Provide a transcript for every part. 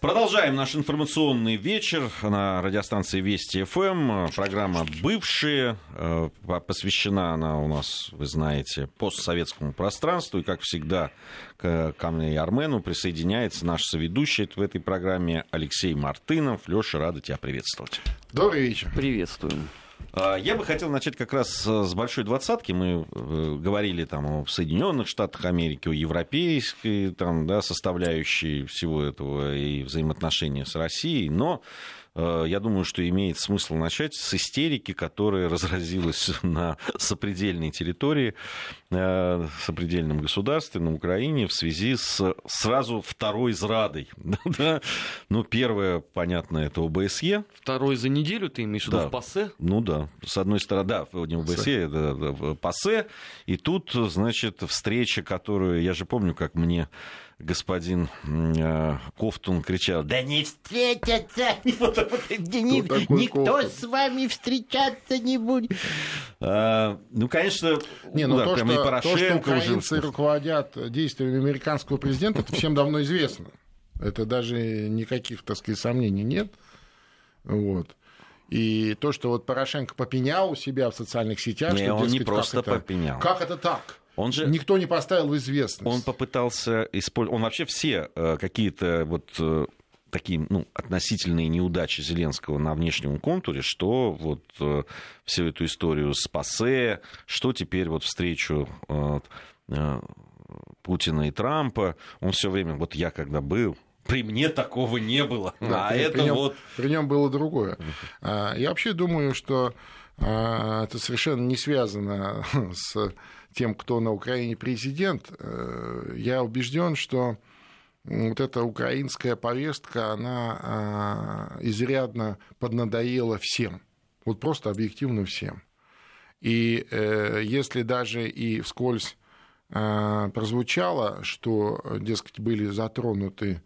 Продолжаем наш информационный вечер на радиостанции Вести ФМ. Программа «Бывшие». Э, посвящена она у нас, вы знаете, постсоветскому пространству. И, как всегда, к мне и Армену присоединяется наш соведущий в этой программе Алексей Мартынов. Леша, рада тебя приветствовать. Добрый вечер. Приветствуем. А, я бы хотел начать как раз с большой двадцатки. Мы э, говорили там о Соединенных Штатах Америки, о европейской там, да, составляющей всего этого и взаимоотношения с Россией. Но Э, я думаю, что имеет смысл начать с истерики, которая разразилась на сопредельной территории, э, сопредельном государстве, на Украине, в связи с сразу второй зрадой. ну, первое, понятно, это ОБСЕ. Второй за неделю ты имеешь в виду да. в ПАСЕ? Ну да, с одной стороны, да, не ОБСЕ, это ПАСЕ. И тут, значит, встреча, которую, я же помню, как мне господин э, Кофтун кричал, да не встретятся, никто с вами встречаться не будет. А, ну, конечно, не, ну, то, что, то, что украинцы руководят действиями американского президента, это всем давно известно. Это даже никаких, так сказать, сомнений нет. Вот. И то, что вот Порошенко попенял у себя в социальных сетях, не, что, он дескать, не просто как попенял. Это, как это так? Он же... Никто не поставил в известность. Он попытался использовать... Он вообще все э, какие-то вот э, такие ну, относительные неудачи Зеленского на внешнем контуре, что вот э, всю эту историю с ПАСЕ, что теперь вот встречу э, э, Путина и Трампа, он все время, вот я когда был, при мне такого не было, да, а при, это при нем, вот... При нем было другое. Я вообще думаю, что а, это совершенно не связано с тем, кто на Украине президент. Э, я убежден, что вот эта украинская повестка, она а, изрядно поднадоела всем. Вот просто объективно всем. И э, если даже и вскользь прозвучало, что, дескать, были затронуты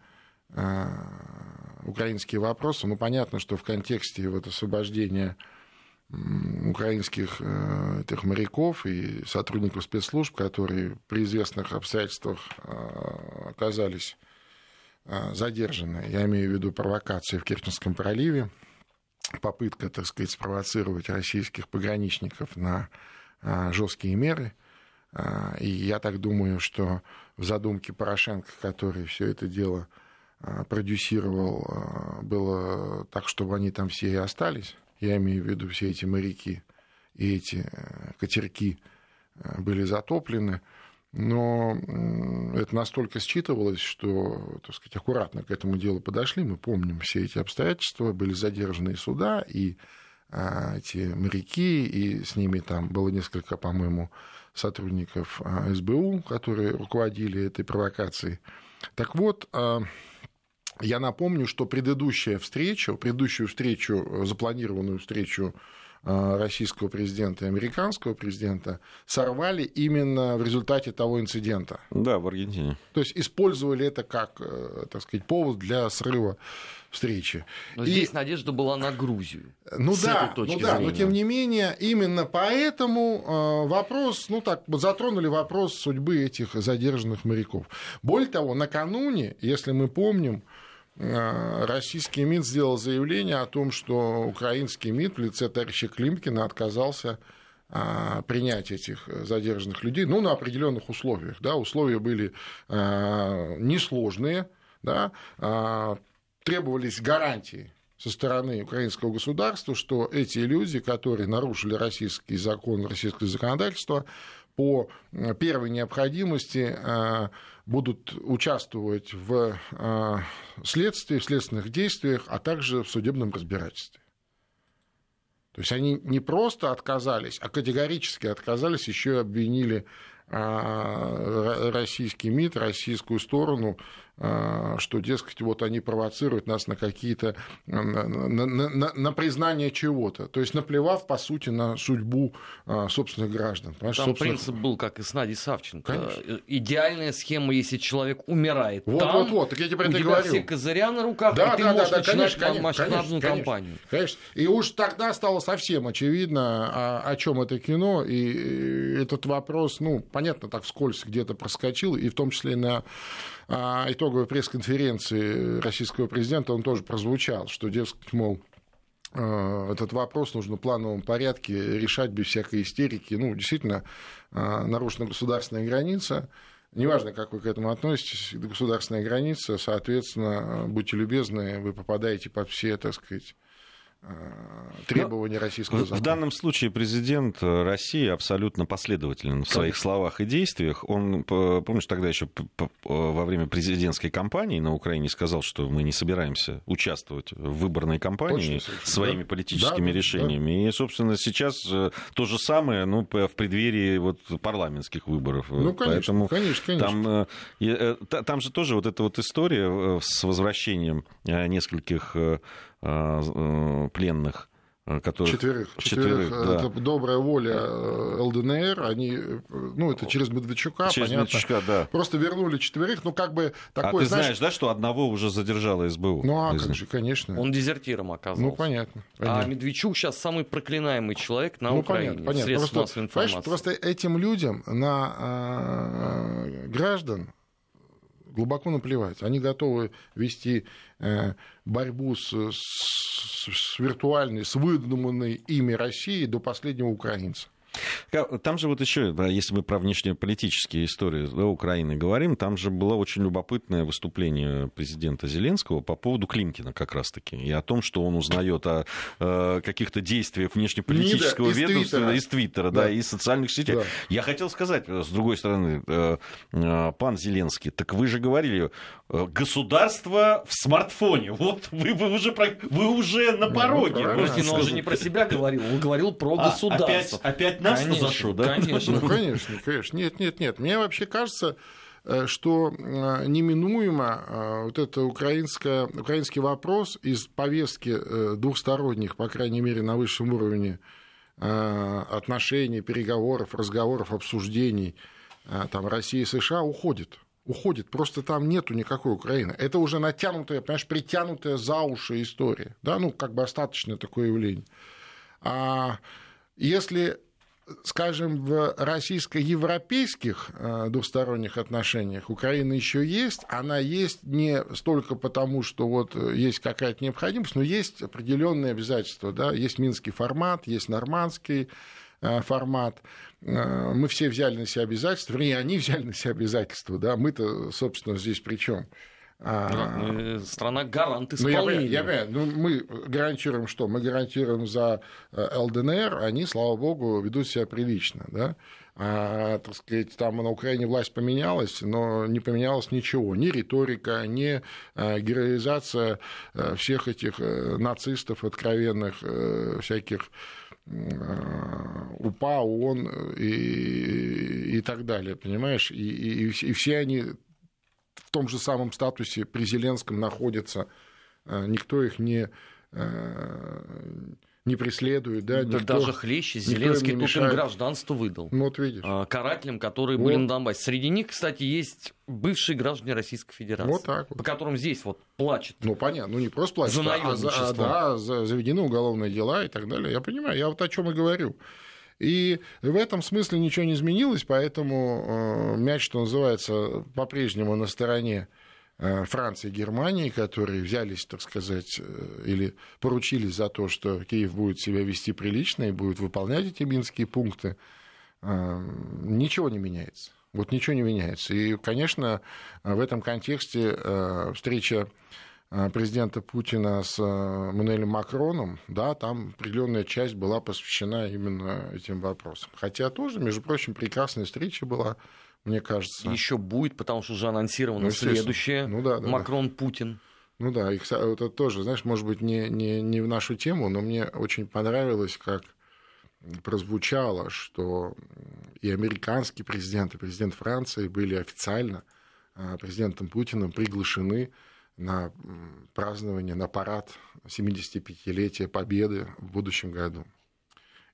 украинские вопросы, ну, понятно, что в контексте вот освобождения украинских э, этих моряков и сотрудников спецслужб, которые при известных обстоятельствах э, оказались э, задержаны. Я имею в виду провокации в Керченском проливе, попытка, так сказать, спровоцировать российских пограничников на жесткие меры. И я так думаю, что в задумке Порошенко, который все это дело продюсировал, было так, чтобы они там все и остались я имею в виду все эти моряки и эти э, катерки э, были затоплены, но это настолько считывалось, что, так сказать, аккуратно к этому делу подошли, мы помним все эти обстоятельства, были задержаны суда, и а, эти моряки, и с ними там было несколько, по-моему, сотрудников СБУ, которые руководили этой провокацией. Так вот, я напомню, что предыдущая встреча, предыдущую встречу, запланированную встречу э, российского президента и американского президента сорвали именно в результате того инцидента. Да, в Аргентине. То есть использовали это как, э, так сказать, повод для срыва встречи. Но и... здесь надежда была на Грузию. Ну да, ну да, но тем не менее, именно поэтому э, вопрос, ну так, затронули вопрос судьбы этих задержанных моряков. Более того, накануне, если мы помним, Э, российский МИД сделал заявление о том, что украинский МИД в лице товарища Климкина отказался э, принять этих задержанных людей, ну, на определенных условиях. Да, условия были э, несложные, да, требовались гарантии со стороны украинского государства, что эти люди, которые нарушили российский закон, российское законодательство, по первой необходимости будут участвовать в а, следствии, в следственных действиях, а также в судебном разбирательстве. То есть они не просто отказались, а категорически отказались, еще и обвинили а, российский МИД, российскую сторону что, дескать, вот они провоцируют нас на какие-то, на, на, на, на признание чего-то, то есть наплевав, по сути, на судьбу а, собственных граждан. Там собственных... принцип был, как и с Надей Савченко. Конечно. Идеальная схема, если человек умирает вот, там, вот, вот, так я тебе у тебя говорю. все козыря на руках, да, и ты да, можешь да, да, начинать конечно, масштабную конечно, кампанию. Конечно. И уж тогда стало совсем очевидно, о, о чем это кино, и этот вопрос, ну, понятно, так вскользь где-то проскочил, и в том числе на а, итоговой пресс-конференции российского президента он тоже прозвучал, что, дескать, мол, а, этот вопрос нужно в плановом порядке решать без всякой истерики. Ну, действительно, а, нарушена государственная граница, Неважно, как вы к этому относитесь, государственная граница, соответственно, будьте любезны, вы попадаете под все, так сказать, Э, требования Но российского закона. В данном случае президент России абсолютно последователен в своих словах и действиях. Он, помнишь, тогда еще во время президентской кампании на Украине сказал, что мы не собираемся участвовать в выборной кампании Точно, своими да? политическими да, решениями. Да. И, собственно, сейчас э, то же самое ну, в преддверии вот парламентских выборов. Ну, конечно, Поэтому конечно, конечно. Там, там же тоже вот эта вот история с возвращением нескольких Э, э, пленных э, которых... Четверых. Четверых, четверых да. Это добрая воля ЛДНР, они, ну, это через Медведчука, через понятно. Медведчука, да. Просто вернули четверых, ну, как бы такой, А ты знаешь, знаешь, да, что одного уже задержало СБУ? Ну, а как же, конечно. Он дезертиром оказался. Ну, понятно. понятно. А Медведчук сейчас самый проклинаемый человек на ну, Украине, понятно, понятно. Просто, массовой информации. Просто этим людям на э, граждан глубоко наплевать. Они готовы вести э, борьбу с, с, с виртуальной, с выдуманной ими Россией до последнего украинца. Там же вот еще, если мы про внешнеполитические истории да, Украины говорим, там же было очень любопытное выступление президента Зеленского по поводу Климкина как раз-таки, и о том, что он узнает о, о каких-то действиях внешнеполитического Нида, ведомства из Твиттера, из Твиттера да. Да, и социальных сетей. Да. Я хотел сказать, с другой стороны, э, э, пан Зеленский, так вы же говорили, э, государство в смартфоне, вот вы, вы, уже, про, вы уже на ну, пороге. Ну, но он же не про себя говорил, он говорил про а, государство. Опять, опять нас конечно, зашу, да? Конечно. Ну, конечно, конечно. Нет, нет, нет. Мне вообще кажется, э, что э, неминуемо э, вот это украинское, украинский вопрос из повестки двухсторонних, по крайней мере, на высшем уровне отношений, переговоров, разговоров, обсуждений там, России и США уходит. Уходит. Просто там нету никакой Украины. Это уже натянутая, понимаешь, притянутая за уши история. Да, ну, как бы остаточное такое явление. А если скажем, в российско-европейских э, двусторонних отношениях Украина еще есть. Она есть не столько потому, что вот есть какая-то необходимость, но есть определенные обязательства. Да? Есть минский формат, есть нормандский э, формат. Э, мы все взяли на себя обязательства, вернее, они взяли на себя обязательства, да, мы-то, собственно, здесь при чем? А, страна гарант исполнения. Ну, я, я, ну, мы гарантируем что? Мы гарантируем за э, ЛДНР, они, слава богу, ведут себя прилично. Да? А, так сказать, там на Украине власть поменялась, но не поменялось ничего. Ни риторика, ни э, героизация э, всех этих нацистов откровенных, всяких УПА, ООН и, и так далее, понимаешь? И, и, и все они том же самом статусе при Зеленском находятся, э, никто их не э, не преследует, да, никто, даже хлеще Зеленский тут им гражданство выдал. Ну, вот видишь. А, карателям, которые вот. были на Донбассе. Среди них, кстати, есть бывшие граждане Российской Федерации. Вот так вот. По которым здесь вот плачет. Ну, понятно, ну не просто плачет, за а, за, да, заведены уголовные дела и так далее. Я понимаю, я вот о чем и говорю. И в этом смысле ничего не изменилось, поэтому э, мяч, что называется, по-прежнему на стороне э, Франции и Германии, которые взялись, так сказать, э, или поручились за то, что Киев будет себя вести прилично и будет выполнять эти минские пункты, ничего не меняется. Вот ничего не меняется. И, конечно, в этом контексте встреча президента Путина с э, Мануэлем Макроном, да, там определенная часть была посвящена именно этим вопросам. Хотя тоже, между прочим, прекрасная встреча была, мне кажется. Еще будет, потому что уже анонсировано ну, следующее. Ну, да, да, Макрон-Путин. Ну да, их, это тоже, знаешь, может быть, не, не, не в нашу тему, но мне очень понравилось, как прозвучало, что и американский президент, и президент Франции были официально э, президентом Путиным приглашены на празднование, на парад 75-летия Победы в будущем году.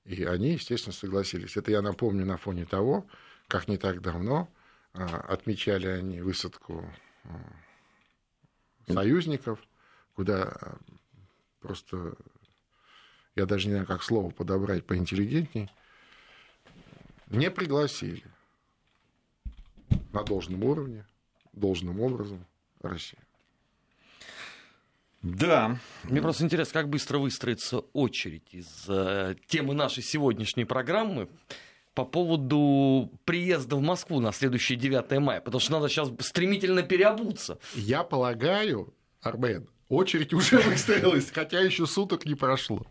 И они, естественно, согласились. Это я напомню на фоне того, как не так давно а, отмечали они высадку а, союзников, куда а, просто, я даже не знаю, как слово подобрать поинтеллигентней, не пригласили на должном уровне должным образом Россия. Да. Мне просто интересно, как быстро выстроится очередь из э, темы нашей сегодняшней программы по поводу приезда в Москву на следующее 9 мая, потому что надо сейчас стремительно переобуться. Я полагаю, Армен, очередь уже выстроилась, хотя еще суток не прошло.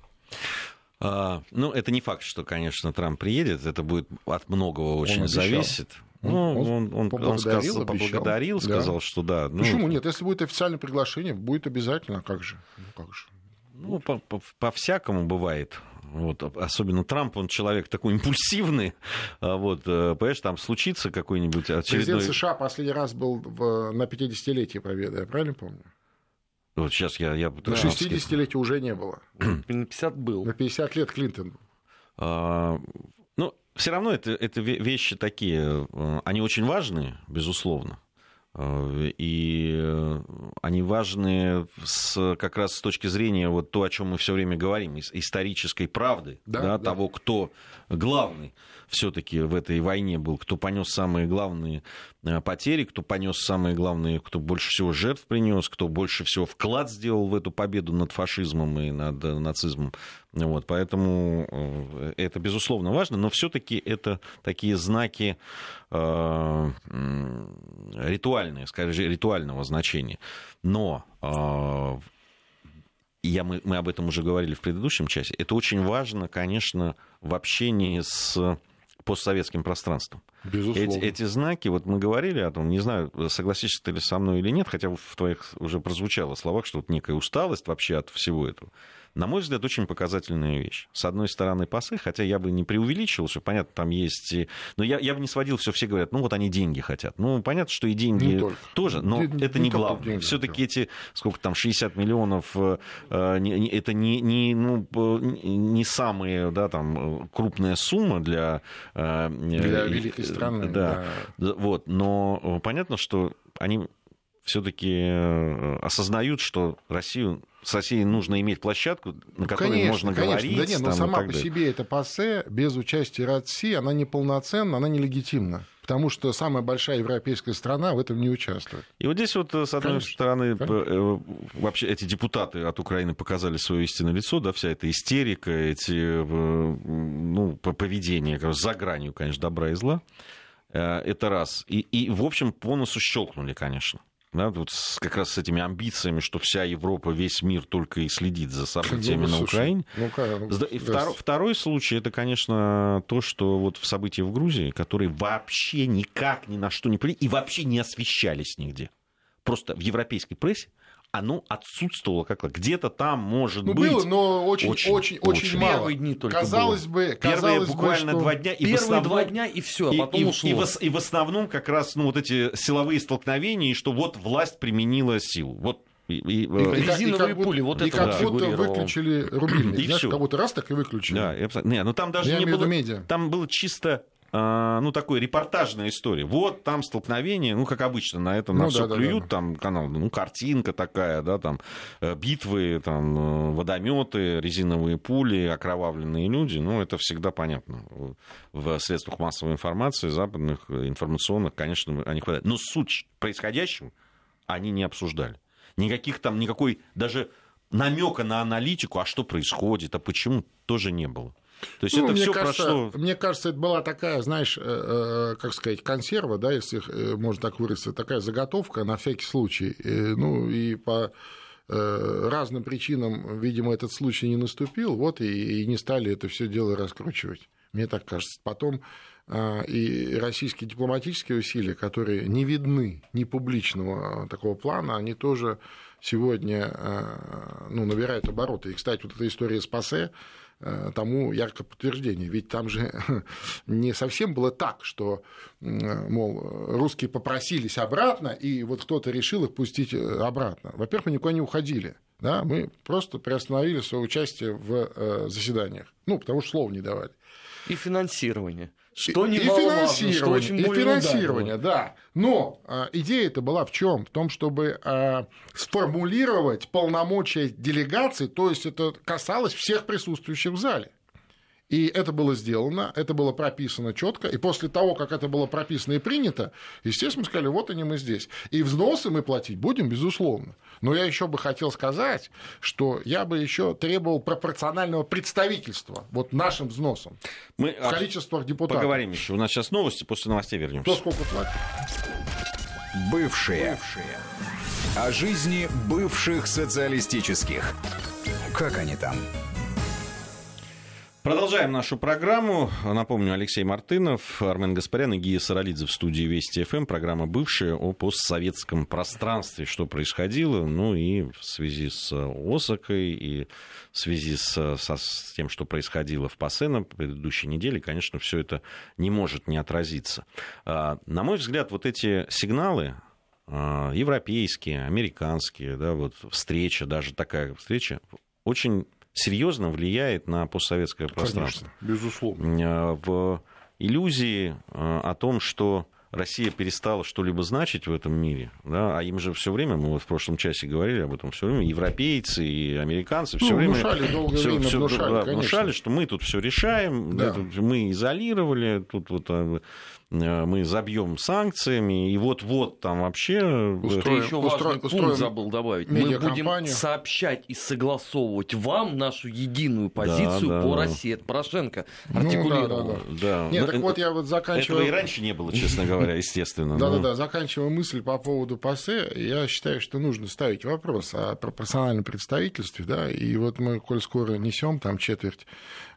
А, ну, это не факт, что, конечно, Трамп приедет. Это будет от многого очень зависеть. Ну, он, он, он, поблагодарил, он сказал, поблагодарил сказал, да. что да. Ну, Почему нет? Если будет официальное приглашение, будет обязательно. А как же? Ну, как же? Ну, по-всякому по, по бывает. Вот, особенно Трамп, он человек такой импульсивный. А вот, э, понимаешь, там случится какой-нибудь очередной... Президент США последний раз был в, на 50-летие Победы, я правильно помню? Вот сейчас я... я на 60-летие уже не было. На 50 был. На 50 лет Клинтон был. А, все равно это, это вещи такие, э, они очень важные, безусловно. Э, и э, они важны с, как раз с точки зрения вот то, о чем мы все время говорим, исторической правды, да, да, да. того, кто главный все-таки в этой войне был, кто понес самые главные э, потери, кто понес самые главные, кто больше всего жертв принес, кто больше всего вклад сделал в эту победу над фашизмом и над нацизмом. Вот, поэтому это, безусловно, важно, но все-таки это такие знаки э, ритуальные, скажем, ритуального значения. Но э, я, мы, мы об этом уже говорили в предыдущем часе, это очень важно, конечно, в общении с постсоветским пространством. Безусловно. Эти, эти знаки, вот мы говорили о том, не знаю, согласишься ты ли со мной или нет, хотя в твоих уже прозвучало словах, что вот некая усталость вообще от всего этого на мой взгляд, очень показательная вещь. С одной стороны, пасы, хотя я бы не преувеличил, что, понятно, там есть... Но я, я бы не сводил, все все говорят, ну вот они деньги хотят. Ну, понятно, что и деньги тоже, но не, это не, не главное. Все-таки эти, сколько там, 60 миллионов, э, это не, не, ну, не самая да, там, крупная сумма для... Э, для великой страны. Да, да. Вот, но понятно, что они все-таки э, осознают, что Россию с Россией нужно иметь площадку, на которой конечно, можно конечно. говорить. Да нет, но сама по себе эта ПАСЕ без участия России, она неполноценна, она нелегитимна. Потому что самая большая европейская страна в этом не участвует. И вот здесь вот, с одной конечно, стороны, конечно. Э, вообще эти депутаты от Украины показали свое истинное лицо, да, вся эта истерика, эти, э, ну, поведение за гранью, конечно, добра и зла. Это раз. И, и в общем, по носу щелкнули, конечно да, вот с, как раз с этими амбициями, что вся Европа, весь мир только и следит за событиями ну, на Украине. Ну, ну, и втор, второй случай, это, конечно, то, что вот в события в Грузии, которые вообще никак ни на что не привели и вообще не освещались нигде. Просто в европейской прессе оно отсутствовало как-то. Где-то там, может ну, быть... было, но очень, очень, очень, очень мало. Первые дни только Казалось было. бы... Первые буквально бы, два дня. И Первые основном, два дня, и все, а потом и, ушло. И, и, в, и в основном как раз ну, вот эти силовые столкновения, и что вот власть применила силу. Вот и, и, и, резиновые и пули, вот и это как будто выключили рубильник, и знаешь, все. как будто раз так и выключили. Да, я, не, ну там даже Я не было, медиа. там было чисто ну, такой репортажная история. Вот там столкновение, ну, как обычно, на этом ну, на все да, клюют, да, да. там канал, ну, картинка такая, да, там э, битвы, там э, водометы, резиновые пули, окровавленные люди, ну, это всегда понятно. В средствах массовой информации, западных, информационных, конечно, они хватает. Но суть происходящего они не обсуждали. Никаких там, никакой даже намека на аналитику, а что происходит, а почему, тоже не было. То есть ну, это все кажется, прошло. Мне кажется, это была такая, знаешь, э, э, как сказать, консерва, да, если э, можно так выразиться, такая заготовка на всякий случай. Ну и по разным причинам, видимо, этот случай не наступил, вот и, и не стали это все дело раскручивать. Мне так кажется. Потом и российские дипломатические усилия, которые не видны ни публичного такого плана, они тоже сегодня ну, набирают обороты. И, кстати, вот эта история с ПАСЕ, тому яркое подтверждение. Ведь там же не совсем было так, что, мол, русские попросились обратно, и вот кто-то решил их пустить э, обратно. Во-первых, мы никуда не уходили. Да, мы просто приостановили свое участие в э, заседаниях. Ну, потому что слова не давали. И финансирование. Что и, и финансирование, что очень и финансирование, да. Но э, идея это была в чем? В том, чтобы э, сформулировать полномочия делегации, то есть это касалось всех присутствующих в зале. И это было сделано, это было прописано четко. И после того, как это было прописано и принято, естественно, мы сказали, вот они мы здесь. И взносы мы платить будем, безусловно. Но я еще бы хотел сказать, что я бы еще требовал пропорционального представительства вот нашим взносам мы в количествах депутатов. Поговорим еще. У нас сейчас новости, после новостей вернемся. Кто сколько платит? Бывшие. Бывшие. О жизни бывших социалистических. Как они там? Продолжаем нашу программу. Напомню, Алексей Мартынов, Армен Гаспарян и Гия Саралидзе в студии Вести ФМ. Программа «Бывшая» о постсоветском пространстве, что происходило, ну и в связи с Осакой, и в связи с, со, с тем, что происходило в ПАСЕ на предыдущей неделе, конечно, все это не может не отразиться. А, на мой взгляд, вот эти сигналы, а, европейские, американские, да, вот встреча, даже такая встреча, очень серьезно влияет на постсоветское пространство. Конечно, безусловно. Э, в иллюзии э, о том, что Россия перестала что-либо значить в этом мире, да, а им же все время, мы вот в прошлом часе говорили об этом, все время европейцы и американцы все ну, время внушали, долгое все, время все, внушали, да, внушали, что мы тут все решаем, да. мы изолировали, тут вот Э, мы забьем санкциями, и вот-вот там вообще... Э, устроим, еще устроим, важный пункт забыл добавить. Мы будем сообщать и согласовывать вам нашу единую позицию да, да, по России. Это Порошенко артикулировал. Ну, да, да, да. Нет, так вот я вот заканчиваю... Этого и раньше не было, честно говоря, естественно. Да-да-да, заканчивая мысль по поводу ПАСЕ, я считаю, что нужно ставить вопрос о пропорциональном представительстве, да, и вот мы, коль скоро несем там четверть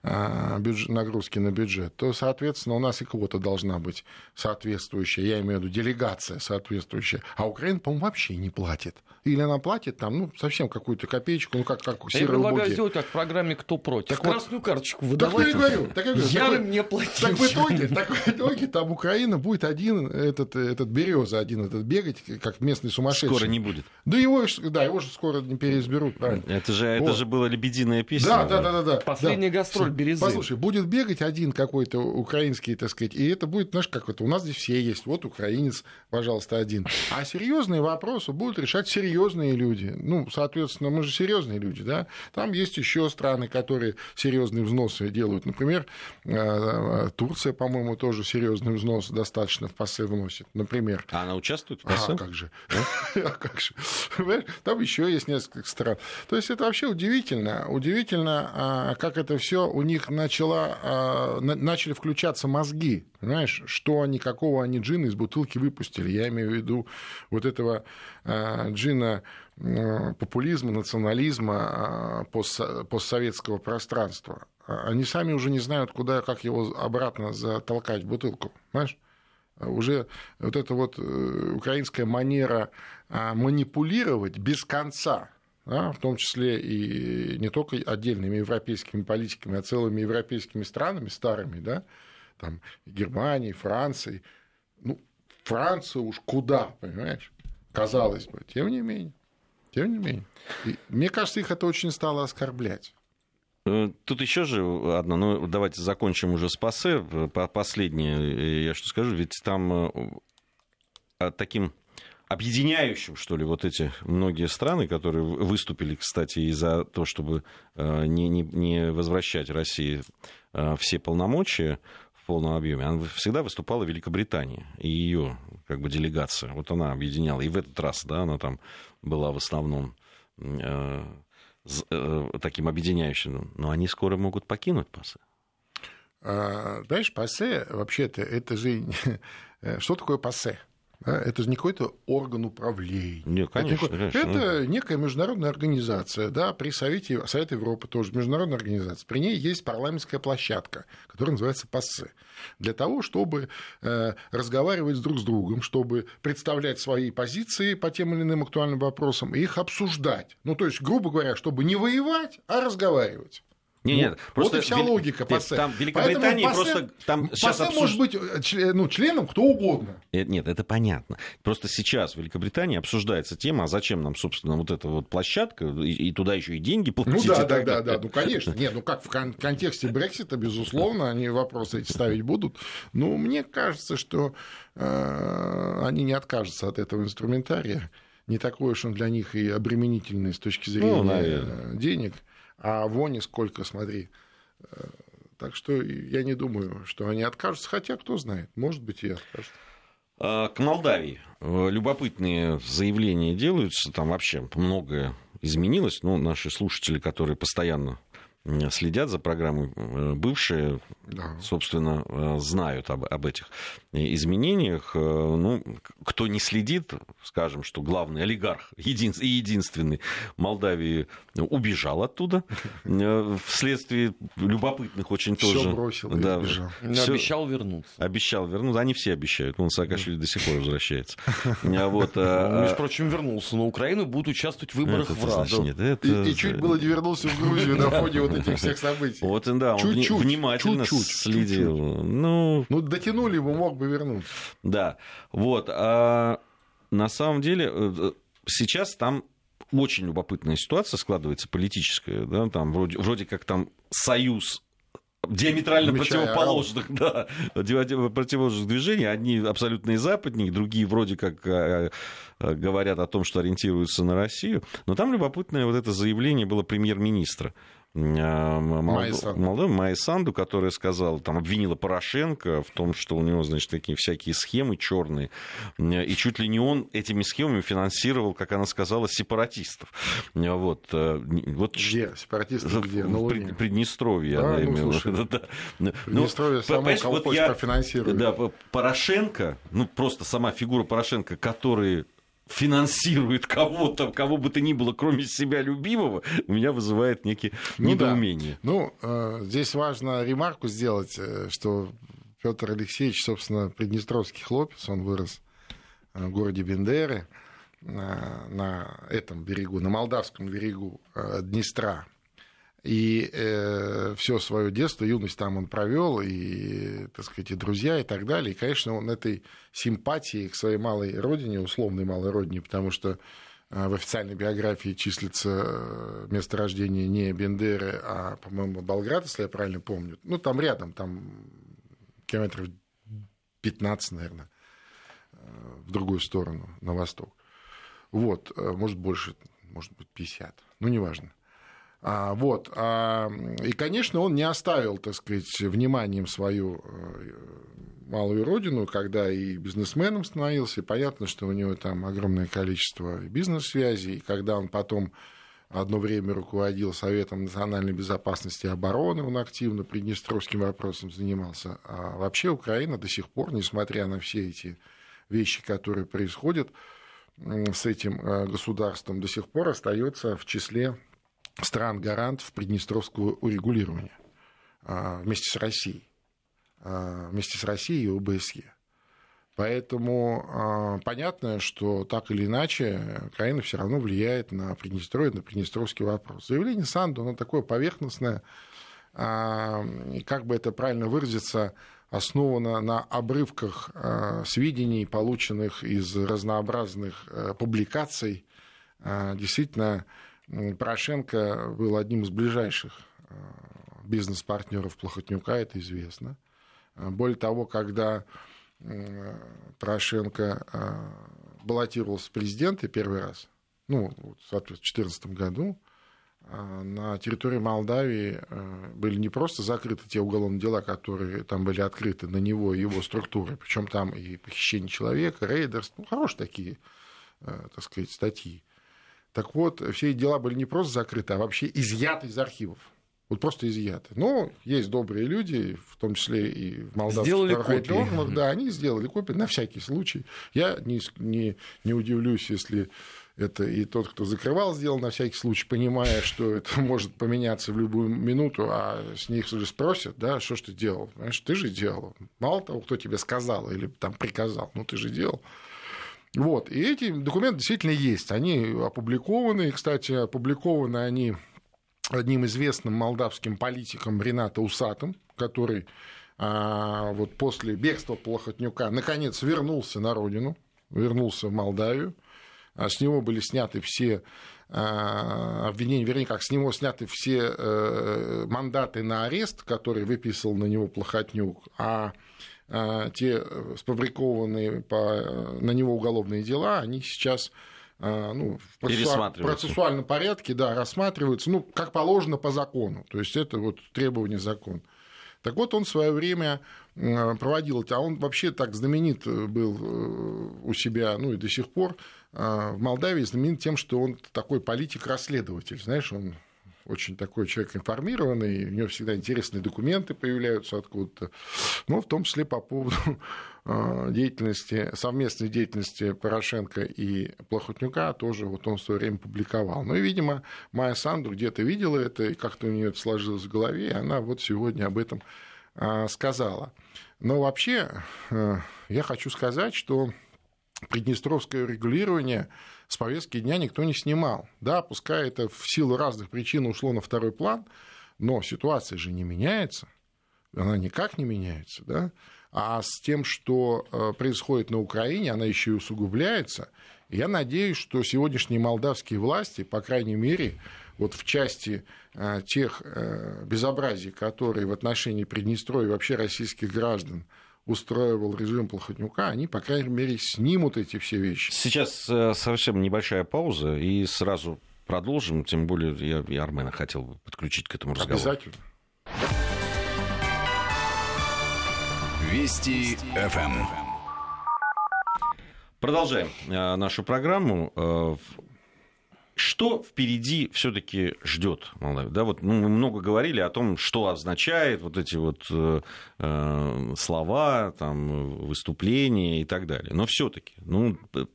а, нагрузки на бюджет, то, соответственно, у нас и квота должна быть соответствующая, я имею в виду делегация соответствующая, а Украина, по-моему, вообще не платит. Или она платит там, ну, совсем какую-то копеечку, ну, как, как Я предлагаю сделать как в программе «Кто против». Так Красную вот, карточку выдавать. Так я говорю. Так я, говорю, я так, не платил. Так в, итоге, так в итоге там Украина будет один, этот, этот береза один этот бегать, как местный сумасшедший. Скоро не будет. Да его, да, его же скоро не переизберут, правильно. Это же, вот. это же была лебединая песня. Да, да, да, да. да Последняя да. гастроль Березы. Послушай, будет бегать один какой-то украинский, так сказать, и это будет, знаешь, как это, у нас здесь все есть, вот украинец, пожалуйста, один. А серьезные вопросы будут решать серьезные люди. Ну, соответственно, мы же серьезные люди, да, там есть еще страны, которые серьезные взносы делают, например, э, Турция, по-моему, тоже серьезный взнос достаточно в ПАСЕ вносит, например. А она участвует в ПАСЕ? А как же, а как же, там еще есть несколько стран. То есть это вообще удивительно, удивительно, а, как это все у них начало, а, начали включаться мозги, понимаешь, что они, какого они джина из бутылки выпустили, я имею в виду вот этого джина Э, популизма, национализма э, постсоветского пространства. Они сами уже не знают, куда, как его обратно затолкать в бутылку, понимаешь? Уже вот эта вот э, украинская манера манипулировать без конца, да, в том числе и не только отдельными европейскими политиками, а целыми европейскими странами старыми, да, там Германии, Франции, ну, Франция уж куда, понимаешь, казалось бы, тем не менее. Тем не менее. И, мне кажется, их это очень стало оскорблять. Э, тут еще же одно, ну давайте закончим уже с ПАСЕ. Последнее э, я что скажу, ведь там э, таким объединяющим, что ли, вот эти многие страны, которые выступили, кстати, и за то, чтобы не, не, не возвращать России все полномочия полном объеме, она всегда выступала Великобритания и ее как бы делегация. Вот она объединяла. И в этот раз, да, она там была в основном э, э, таким объединяющим. Но они скоро могут покинуть ПАСЕ. А, знаешь, ПАСЕ, вообще-то, это же... Что такое ПАСЕ? Это же не какой-то орган управления. Нет, конечно, это, конечно. это некая международная организация, да, при Совете, Совет Европы тоже международная организация. При ней есть парламентская площадка, которая называется ПАСЕ. Для того, чтобы э, разговаривать друг с другом, чтобы представлять свои позиции по тем или иным актуальным вопросам и их обсуждать. Ну, то есть, грубо говоря, чтобы не воевать, а разговаривать. Нет, нет, просто вот и вся Вел... логика ПАСЕ. Там Великобритании ПАСЕ, просто... Там ПАСЕ сейчас обсуж... может быть э, ну, членом кто угодно. Нет, нет, это понятно. Просто сейчас в Великобритании обсуждается тема, а зачем нам, собственно, вот эта вот площадка, и, и туда еще и деньги платить. Ну да, да, да, да, ну конечно. Нет, ну как в кон- контексте Брексита, безусловно, они вопросы эти ставить будут. Но мне кажется, что э, они не откажутся от этого инструментария. Не такой уж он для них и обременительный с точки ну, зрения ну, денег. А вони сколько, смотри, Так что я не думаю, что они откажутся, хотя кто знает, может быть и откажутся. А, к Молдавии. Э, любопытные заявления делаются, там вообще многое изменилось. Ну, наши слушатели, которые постоянно следят за программой, э, бывшие, да. собственно, э, знают об, об этих изменениях. Э, ну, кто не следит, скажем, что главный олигарх един, и единственный Молдавии убежал оттуда вследствие любопытных очень всё тоже... бросил да, бежал. Всё... Обещал вернуться. Обещал вернуться. Они все обещают. Он Саакашвили до сих пор возвращается. Вот, а, между прочим, вернулся на Украину, будет участвовать в выборах в Раду. И чуть было не вернулся в Грузию на фоне вот этих всех событий. Вот, да, он чуть-чуть, внимательно чуть-чуть, следил. Чуть-чуть. Ну... ну, дотянули его, мог бы вернуться. Да, вот. А на самом деле э, сейчас там очень любопытная ситуация складывается политическая, да, там вроде, вроде как там союз диаметрально Мечая противоположных, да, противоположных движений. Одни абсолютные западники, другие вроде как э, э, говорят о том, что ориентируются на Россию. Но там любопытное вот это заявление было премьер-министра а, Молдовы Майя Санду, которая сказала, там обвинила Порошенко в том, что у него, значит, такие всякие схемы черные, и чуть ли не он этими схемами финансировал, как она сказала, сепаратистов. Вот, э, вот где? Сепаратисты где? На Луне? Приднестровье, да, она ну, имела. Слушай, да. Приднестровье ну, само вот я, профинансирует. Да, Порошенко, ну просто сама фигура Порошенко, который финансирует кого-то, кого бы то ни было, кроме себя любимого, у меня вызывает некие ну недоумение. Да. Ну, э, здесь важно ремарку сделать, э, что Петр Алексеевич, собственно, приднестровский хлопец, он вырос э, в городе Бендеры, на этом берегу, на молдавском берегу Днестра. И э, все свое детство, юность там он провел, и, так сказать, и друзья, и так далее. И, конечно, он этой симпатии к своей малой родине, условной малой родине, потому что э, в официальной биографии числится э, место рождения не Бендеры, а, по-моему, Болград, если я правильно помню. Ну, там рядом, там километров 15, наверное, э, в другую сторону, на восток. Вот, может, больше, может быть, 50, ну, неважно. А, вот. А, и, конечно, он не оставил, так сказать, вниманием свою э, малую родину, когда и бизнесменом становился, и понятно, что у него там огромное количество бизнес-связей, и когда он потом одно время руководил Советом национальной безопасности и обороны, он активно приднестровским вопросом занимался. А вообще Украина до сих пор, несмотря на все эти вещи, которые происходят с этим э, государством, до сих пор остается в числе стран-гарантов приднестровского урегулирования а, вместе с Россией, а, вместе с Россией и ОБСЕ. Поэтому а, понятно, что так или иначе Украина все равно влияет на Приднестровье, на Приднестровский вопрос. Заявление Санду, оно такое поверхностное, как бы это правильно выразиться, основано на обрывках сведений, полученных из разнообразных публикаций. Действительно, Порошенко был одним из ближайших э, бизнес-партнеров Плохотнюка, это известно. Э, более того, когда Порошенко э, баллотировался в президенты первый раз, ну, в 2014 году, на территории Молдавии были не просто закрыты те уголовные дела, которые там были открыты на него и его структуры, причем там и похищение человека, рейдерство, ну, хорошие такие, так сказать, статьи. Так вот, все эти дела были не просто закрыты, а вообще изъяты из архивов. Вот просто изъяты. Но есть добрые люди, в том числе и в молдавских органах, да, они сделали копии на всякий случай. Я не, не, не удивлюсь, если это и тот, кто закрывал, сделал на всякий случай, понимая, что это может поменяться в любую минуту, а с них же спросят, да, что ж ты делал? Понимаешь, ты же делал. Мало того, кто тебе сказал или там приказал, ну ты же делал. Вот. И эти документы действительно есть. Они опубликованы. Кстати, опубликованы они одним известным молдавским политиком Рената Усатым, который а, вот после бегства Плохотнюка наконец вернулся на родину, вернулся в Молдавию. А с него были сняты все а, обвинения, вернее, как с него сняты все э, мандаты на арест, которые выписал на него Плохотнюк, а а, те э, сфабрикованные по, на него уголовные дела, они сейчас а, ну, в процессуальном порядке да, рассматриваются, ну, как положено по закону. То есть это вот требование закона. Так вот, он в свое время проводил это, а он вообще так знаменит был у себя, ну и до сих пор в Молдавии знаменит тем, что он такой политик-расследователь, знаешь, он очень такой человек информированный, у него всегда интересные документы появляются откуда-то, но в том числе по поводу а, деятельности, совместной деятельности Порошенко и Плохотнюка тоже вот он в свое время публиковал. Ну и, видимо, Майя Санду где-то видела это, и как-то у нее это сложилось в голове, и она вот сегодня об этом а, сказала. Но вообще а, я хочу сказать, что приднестровское регулирование с повестки дня никто не снимал. Да, пускай это в силу разных причин ушло на второй план, но ситуация же не меняется, она никак не меняется, да, а с тем, что э, происходит на Украине, она еще и усугубляется. Я надеюсь, что сегодняшние молдавские власти, по крайней мере, вот в части э, тех э, безобразий, которые в отношении Приднестровья и вообще российских граждан устраивал режим Плохотнюка, они, по крайней мере, снимут эти все вещи. Сейчас э, совсем небольшая пауза, и сразу продолжим, тем более я и Армена хотел бы подключить к этому разговору. Обязательно. Вести ФМ. Продолжаем э, нашу программу. Э, что впереди все-таки ждет Молдавию? Да, вот ну, мы много говорили о том, что означает вот эти вот э, э слова, там, выступления и так далее. Но все-таки, ну, э,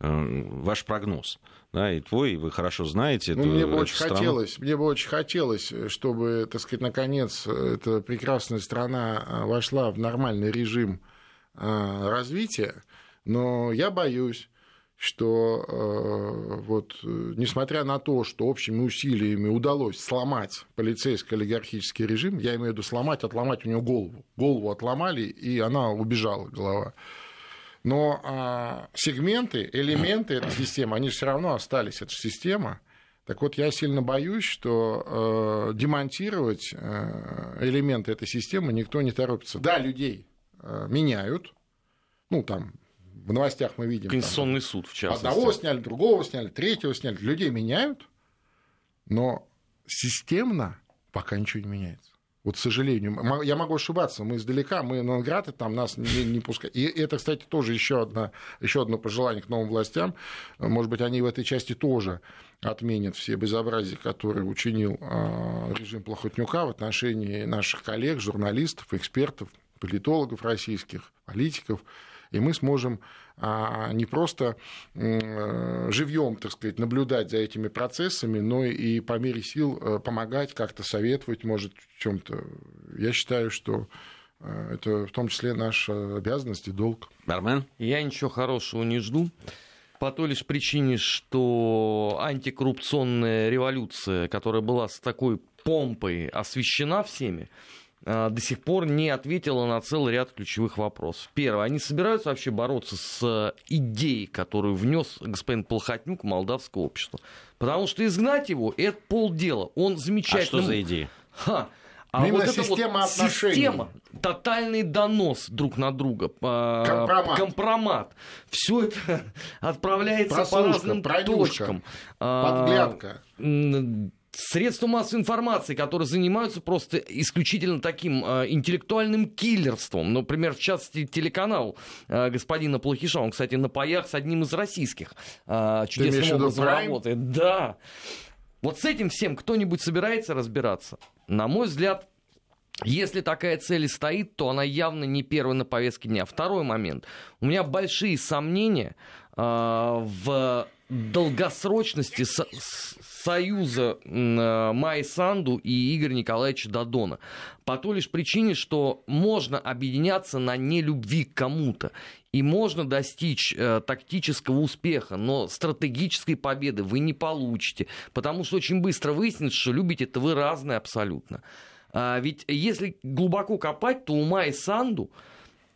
ваш прогноз, да, и твой, вы хорошо знаете. Ну, эту, мне бы очень страну. хотелось, мне бы очень хотелось, чтобы, так сказать, наконец эта прекрасная страна э, вошла в нормальный режим э, развития, но я боюсь что э, вот, несмотря на то, что общими усилиями удалось сломать полицейский олигархический режим, я имею в виду сломать, отломать у него голову. Голову отломали, и она убежала, голова. Но а, сегменты, элементы этой системы, они все равно остались, эта система. Так вот, я сильно боюсь, что э, демонтировать э, элементы этой системы никто не торопится. Да, людей э, меняют, ну, там, в новостях мы видим. Конституционный там, суд, в частности. Одного сняли, другого сняли, третьего сняли. Людей меняют, но системно пока ничего не меняется. Вот, к сожалению, я могу ошибаться, мы издалека, мы Нонград, и там нас не, не пускают. И это, кстати, тоже еще, одна, еще одно пожелание к новым властям. Может быть, они в этой части тоже отменят все безобразия, которые учинил а, режим Плохотнюка в отношении наших коллег, журналистов, экспертов, политологов российских, политиков и мы сможем а, не просто э, живьем, так сказать, наблюдать за этими процессами, но и по мере сил э, помогать, как-то советовать, может, в чем-то. Я считаю, что э, это в том числе наша обязанность и долг. Бармен? Я ничего хорошего не жду. По той лишь причине, что антикоррупционная революция, которая была с такой помпой освещена всеми, до сих пор не ответила на целый ряд ключевых вопросов. Первое, они собираются вообще бороться с идеей, которую внес господин Полхотнюк в молдавское общество. Потому что изгнать его – это полдела. Он замечательно... А что за идея? Ха. А Именно вот система вот отношений. Система, тотальный донос друг на друга, компромат. компромат. Все это отправляется Прослушка, по разным пронюшка, точкам. Подглядка. Средства массовой информации, которые занимаются просто исключительно таким э, интеллектуальным киллерством. Например, в частности, телеканал э, господина Плохиша, он, кстати, на паях с одним из российских э, чудесным образом работает. Да. Вот с этим всем кто-нибудь собирается разбираться? На мой взгляд, если такая цель стоит, то она явно не первая на повестке дня. Второй момент. У меня большие сомнения э, в долгосрочности со союза э, Санду и Игоря Николаевича Дадона. По той лишь причине, что можно объединяться на нелюбви к кому-то. И можно достичь э, тактического успеха, но стратегической победы вы не получите. Потому что очень быстро выяснится, что любите-то вы разные абсолютно. А ведь если глубоко копать, то у Майи Санду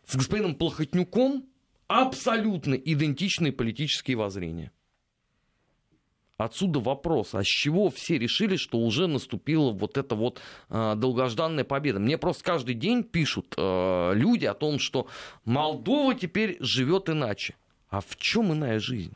с господином Плохотнюком абсолютно идентичные политические воззрения. Отсюда вопрос, а с чего все решили, что уже наступила вот эта вот э, долгожданная победа? Мне просто каждый день пишут э, люди о том, что Молдова теперь живет иначе. А в чем иная жизнь?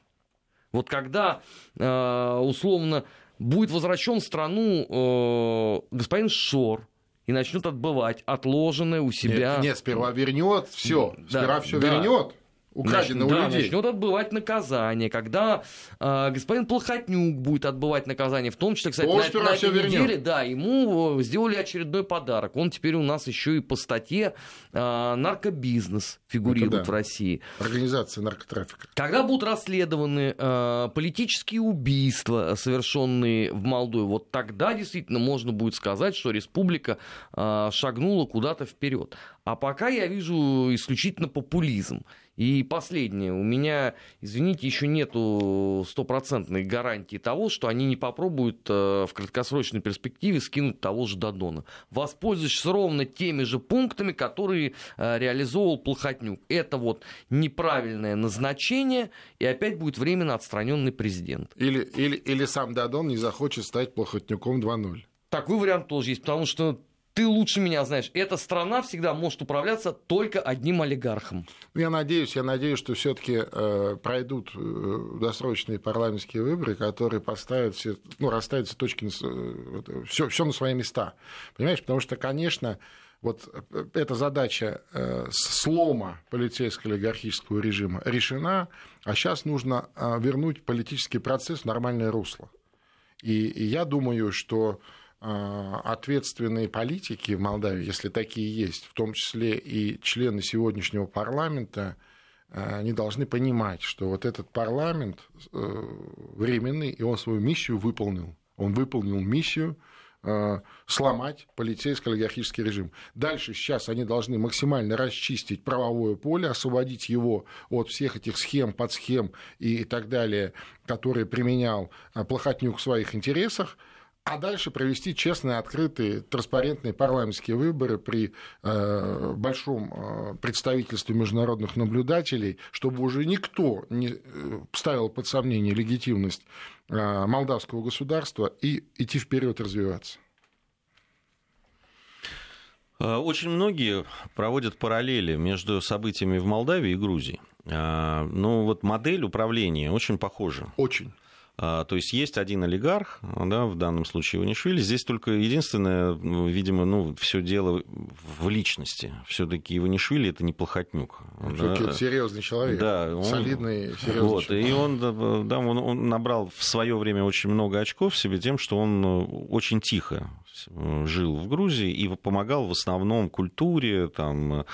Вот когда э, условно будет возвращен в страну э, господин Шор и начнет отбывать отложенное у себя. Нет, нет сперва вернет все. Да, сперва все да. вернет украденного Нач... людей. Да, начнет отбывать наказание, когда э, господин Плохотнюк будет отбывать наказание, в том числе, кстати, Он на, на этой неделе, вернет. да, ему сделали очередной подарок. Он теперь у нас еще и по статье э, наркобизнес фигурирует да. в России. Организация наркотрафика. Когда будут расследованы э, политические убийства, совершенные в Молдове, вот тогда действительно можно будет сказать, что республика э, шагнула куда-то вперед. А пока я вижу исключительно популизм. И последнее. У меня, извините, еще нету стопроцентной гарантии того, что они не попробуют э, в краткосрочной перспективе скинуть того же Дадона. Воспользуясь ровно теми же пунктами, которые э, реализовывал Плохотнюк. Это вот неправильное назначение, и опять будет временно отстраненный президент. Или, или, или сам Дадон не захочет стать Плохотнюком 2.0. Такой вариант тоже есть, потому что ты лучше меня знаешь, эта страна всегда может управляться только одним олигархом. Ну, я надеюсь, я надеюсь, что все-таки э, пройдут э, досрочные парламентские выборы, которые поставят все, ну, расставят все точки, э, все, все на свои места. Понимаешь, потому что, конечно, вот э, эта задача э, слома полицейского олигархического режима решена, а сейчас нужно вернуть политический процесс в нормальное русло. И, и я думаю, что ответственные политики в Молдавии, если такие есть, в том числе и члены сегодняшнего парламента, а, они должны понимать, что вот этот парламент э, временный, и он свою миссию выполнил. Он выполнил миссию э, сломать полицейско-олигархический режим. Дальше сейчас они должны максимально расчистить правовое поле, освободить его от всех этих схем, подсхем и так далее, которые применял э, Плохотнюк в своих интересах, а дальше провести честные, открытые, транспарентные парламентские выборы при э, большом э, представительстве международных наблюдателей, чтобы уже никто не э, ставил под сомнение легитимность э, молдавского государства и идти вперед развиваться. Э, очень многие проводят параллели между событиями в Молдавии и Грузии. Э, ну вот модель управления очень похожа. Очень. А, то есть есть один олигарх, да, в данном случае Иванишвили. Здесь только единственное, ну, видимо, ну, все дело в личности. Все-таки Иванишвили это не плохотнюк. Все-таки да. серьезный человек. Да, он, солидный, серьезный вот, человек. И он, да, он, он набрал в свое время очень много очков себе тем, что он э, очень тихо жил в Грузии и помогал в основном культуре, там,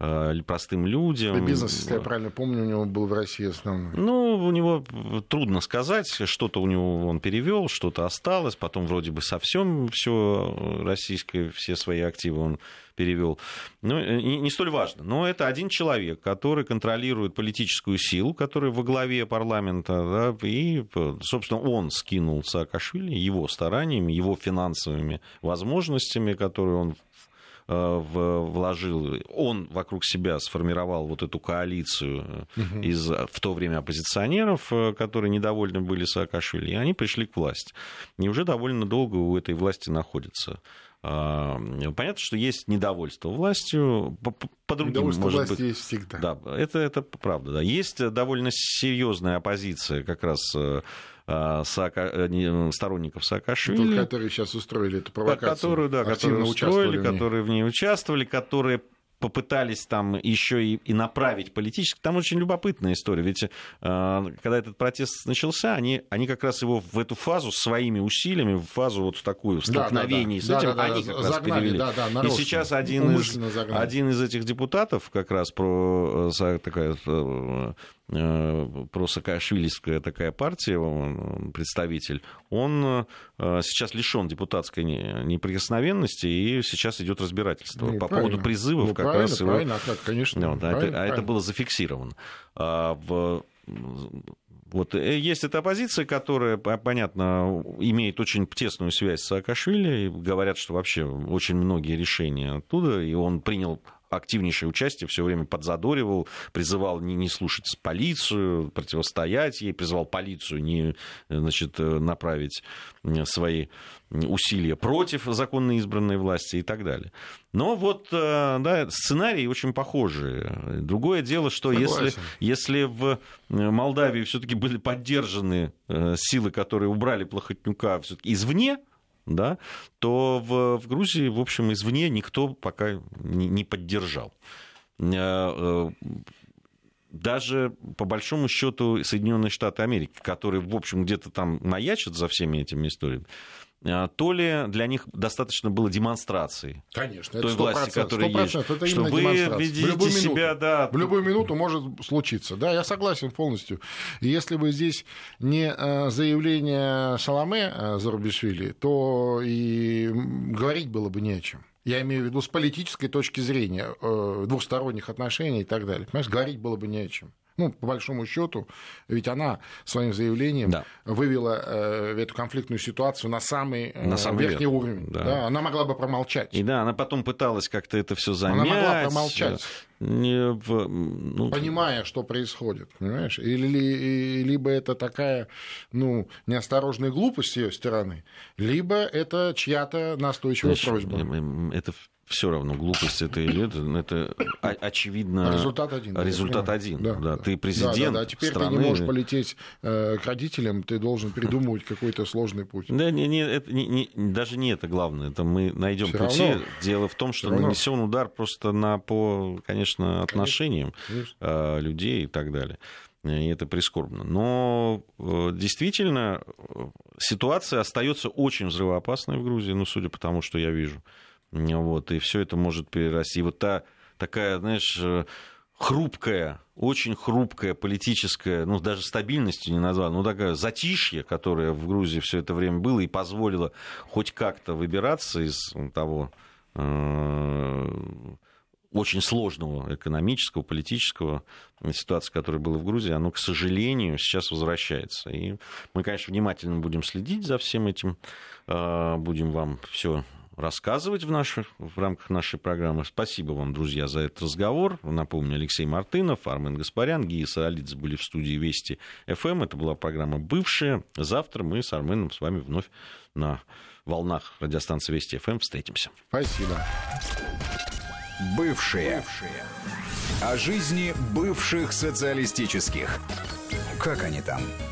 Э, простым людям. Да бизнес, если я правильно помню, у него был в России основной. Ну, у него трудно сказать, что-то у него он перевел, что-то осталось, потом вроде бы совсем все российское, все свои активы он перевел. Ну, не, не столь важно. Но это один человек, который контролирует политическую силу, который во главе парламента, да, и, собственно, он скинул Саакашвили его стараниями, его финансовыми возможностями, которые он Э, вложил, он вокруг себя сформировал вот эту коалицию угу. из в то время оппозиционеров, э, которые недовольны были Саакашвили, и они пришли к власти. И уже довольно долго у этой власти находятся. А, понятно, что есть недовольство властью, по, по другим, может власти быть. есть всегда. Да, это, это правда. Да. Есть довольно серьезная оппозиция как раз Э, Саака, э, сторонников Саакашвили. Тот, которые сейчас устроили эту провокацию. Которую, да, которые устроили, которые в ней участвовали, которые попытались там еще и, и направить политически. Там очень любопытная история. Ведь э, когда этот протест начался, они, они как раз его в эту фазу своими усилиями, в фазу вот в такую столкновение да, да, да. с этим, да, да, они да, как загнали, раз перевели. Да, да, нарочно, и сейчас один из, один из этих депутатов, как раз про такая Э, просаакашвилистская такая партия, он, представитель, он э, сейчас лишен депутатской неприкосновенности, и сейчас идет разбирательство ну, по поводу призывов ну, как раз его... А как, конечно. Да, правильно, это, правильно. а это было зафиксировано. А, в, вот э, есть эта оппозиция, которая, понятно, имеет очень тесную связь с Саакашвили. Говорят, что вообще очень многие решения оттуда, и он принял активнейшее участие, все время подзадоривал, призывал не, не слушать полицию, противостоять ей, призывал полицию не значит, направить свои усилия против законно избранной власти и так далее. Но вот э, да, сценарии очень похожие. Другое дело, что если, если в Молдавии все-таки были поддержаны э, силы, которые убрали Плохотнюка извне, да, то в, в Грузии, в общем, извне никто пока не, не поддержал даже по большому счету Соединенные Штаты Америки, которые, в общем, где-то там маячат за всеми этими историями, а, то ли для них достаточно было демонстрации Конечно, той власти, которая есть, это что вы ведите в себя, минуту, да. В любую минуту может случиться. Да, я согласен полностью. Если бы здесь не а, заявление Саламе а, Зарубишвили, то и говорить было бы не о чем. Я имею в виду с политической точки зрения э, двухсторонних отношений и так далее. Понимаешь, говорить было бы не о чем. Ну, по большому счету, ведь она своим заявлением да. вывела э, эту конфликтную ситуацию на самый, э, на самый верхний верх. уровень. Да. Да, она могла бы промолчать. И да, она потом пыталась как-то это все замять. Она могла промолчать. Не ну... Понимая, что происходит, понимаешь? Или, либо это такая, ну, неосторожная глупость с ее стороны, либо это чья-то настойчивая Значит, просьба. Это все равно, глупость это или это, это очевидно... Результат один. Результат один, да, да. Ты президент да, да, да. Теперь страны... ты не можешь полететь э, к родителям, ты должен придумывать какой-то сложный путь. Да, не, не, это, не, не, даже не это главное, это мы найдем пути. Равно. Дело в том, что нанесен удар просто на, по, конечно, отношениям конечно. Э, людей и так далее. И это прискорбно. Но э, действительно ситуация остается очень взрывоопасной в Грузии, ну, судя по тому, что я вижу. Вот, и все это может перерасти. И вот та такая, знаешь, э, хрупкая, очень хрупкая политическая, ну, даже стабильностью не назвала, ну, такая затишье, которое в Грузии все это время было и позволило хоть как-то выбираться из того э, очень сложного экономического, политического ситуации, которая была в Грузии, оно, к сожалению, сейчас возвращается. И мы, конечно, внимательно будем следить за всем этим, э, будем вам все рассказывать в, наших, в рамках нашей программы. Спасибо вам, друзья, за этот разговор. Напомню, Алексей Мартынов, Армен Гаспарян, Гия Саралидзе были в студии Вести ФМ. Эм. Это была программа «Бывшая». Завтра мы с Арменом с вами вновь на волнах радиостанции Вести ФМ эм встретимся. Спасибо. Бывшие. Бывшие. О жизни бывших социалистических. Как они там?